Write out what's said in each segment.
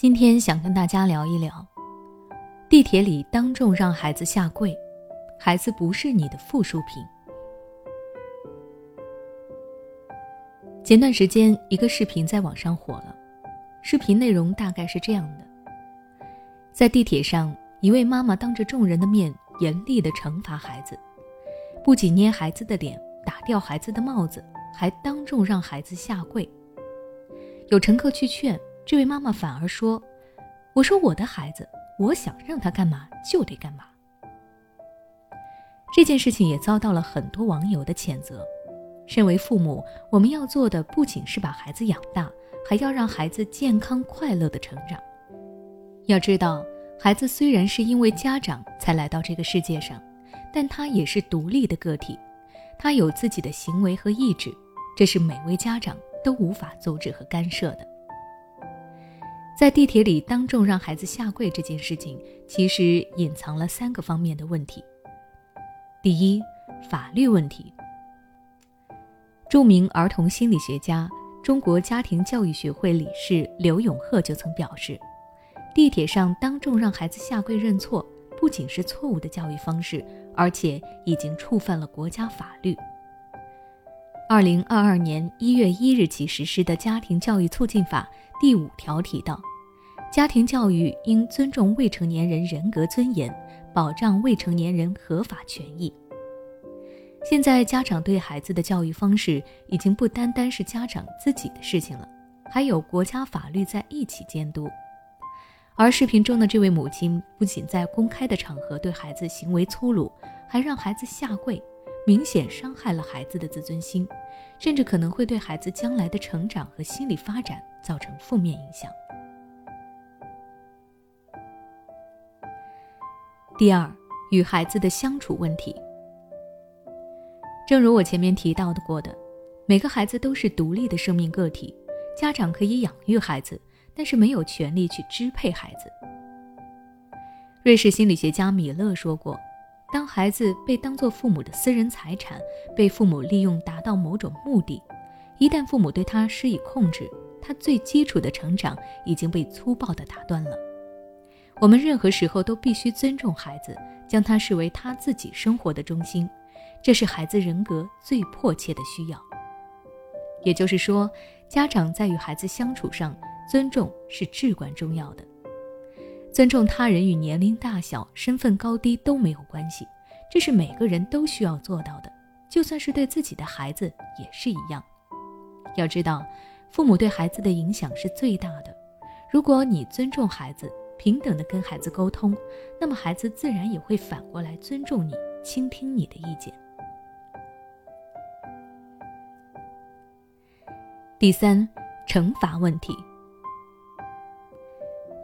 今天想跟大家聊一聊，地铁里当众让孩子下跪，孩子不是你的附属品。前段时间，一个视频在网上火了，视频内容大概是这样的：在地铁上，一位妈妈当着众人的面严厉的惩罚孩子，不仅捏孩子的脸，打掉孩子的帽子，还当众让孩子下跪。有乘客去劝。这位妈妈反而说：“我说我的孩子，我想让他干嘛就得干嘛。”这件事情也遭到了很多网友的谴责。身为父母，我们要做的不仅是把孩子养大，还要让孩子健康快乐的成长。要知道，孩子虽然是因为家长才来到这个世界上，但他也是独立的个体，他有自己的行为和意志，这是每位家长都无法阻止和干涉的。在地铁里当众让孩子下跪这件事情，其实隐藏了三个方面的问题。第一，法律问题。著名儿童心理学家、中国家庭教育学会理事刘永鹤就曾表示，地铁上当众让孩子下跪认错，不仅是错误的教育方式，而且已经触犯了国家法律。二零二二年一月一日起实施的《家庭教育促进法》第五条提到。家庭教育应尊重未成年人人格尊严，保障未成年人合法权益。现在家长对孩子的教育方式已经不单单是家长自己的事情了，还有国家法律在一起监督。而视频中的这位母亲不仅在公开的场合对孩子行为粗鲁，还让孩子下跪，明显伤害了孩子的自尊心，甚至可能会对孩子将来的成长和心理发展造成负面影响。第二，与孩子的相处问题。正如我前面提到的过的，每个孩子都是独立的生命个体，家长可以养育孩子，但是没有权利去支配孩子。瑞士心理学家米勒说过，当孩子被当作父母的私人财产，被父母利用达到某种目的，一旦父母对他施以控制，他最基础的成长已经被粗暴地打断了。我们任何时候都必须尊重孩子，将他视为他自己生活的中心，这是孩子人格最迫切的需要。也就是说，家长在与孩子相处上，尊重是至关重要的。尊重他人与年龄大小、身份高低都没有关系，这是每个人都需要做到的，就算是对自己的孩子也是一样。要知道，父母对孩子的影响是最大的。如果你尊重孩子，平等的跟孩子沟通，那么孩子自然也会反过来尊重你，倾听你的意见。第三，惩罚问题。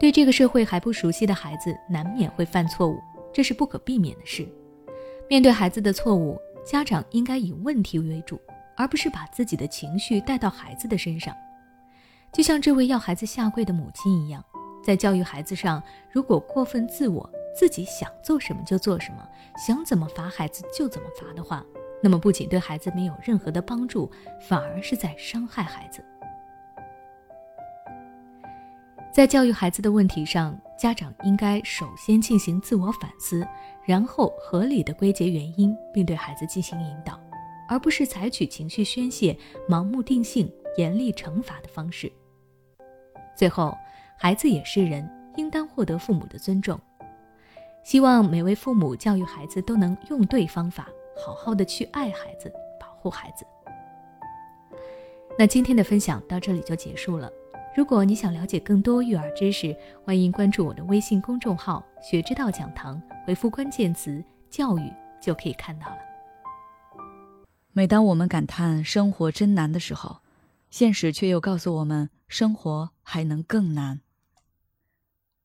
对这个社会还不熟悉的孩子，难免会犯错误，这是不可避免的事。面对孩子的错误，家长应该以问题为主，而不是把自己的情绪带到孩子的身上。就像这位要孩子下跪的母亲一样。在教育孩子上，如果过分自我，自己想做什么就做什么，想怎么罚孩子就怎么罚的话，那么不仅对孩子没有任何的帮助，反而是在伤害孩子。在教育孩子的问题上，家长应该首先进行自我反思，然后合理的归结原因，并对孩子进行引导，而不是采取情绪宣泄、盲目定性、严厉惩罚的方式。最后。孩子也是人，应当获得父母的尊重。希望每位父母教育孩子都能用对方法，好好的去爱孩子，保护孩子。那今天的分享到这里就结束了。如果你想了解更多育儿知识，欢迎关注我的微信公众号“学之道讲堂”，回复关键词“教育”就可以看到了。每当我们感叹生活真难的时候，现实却又告诉我们，生活还能更难。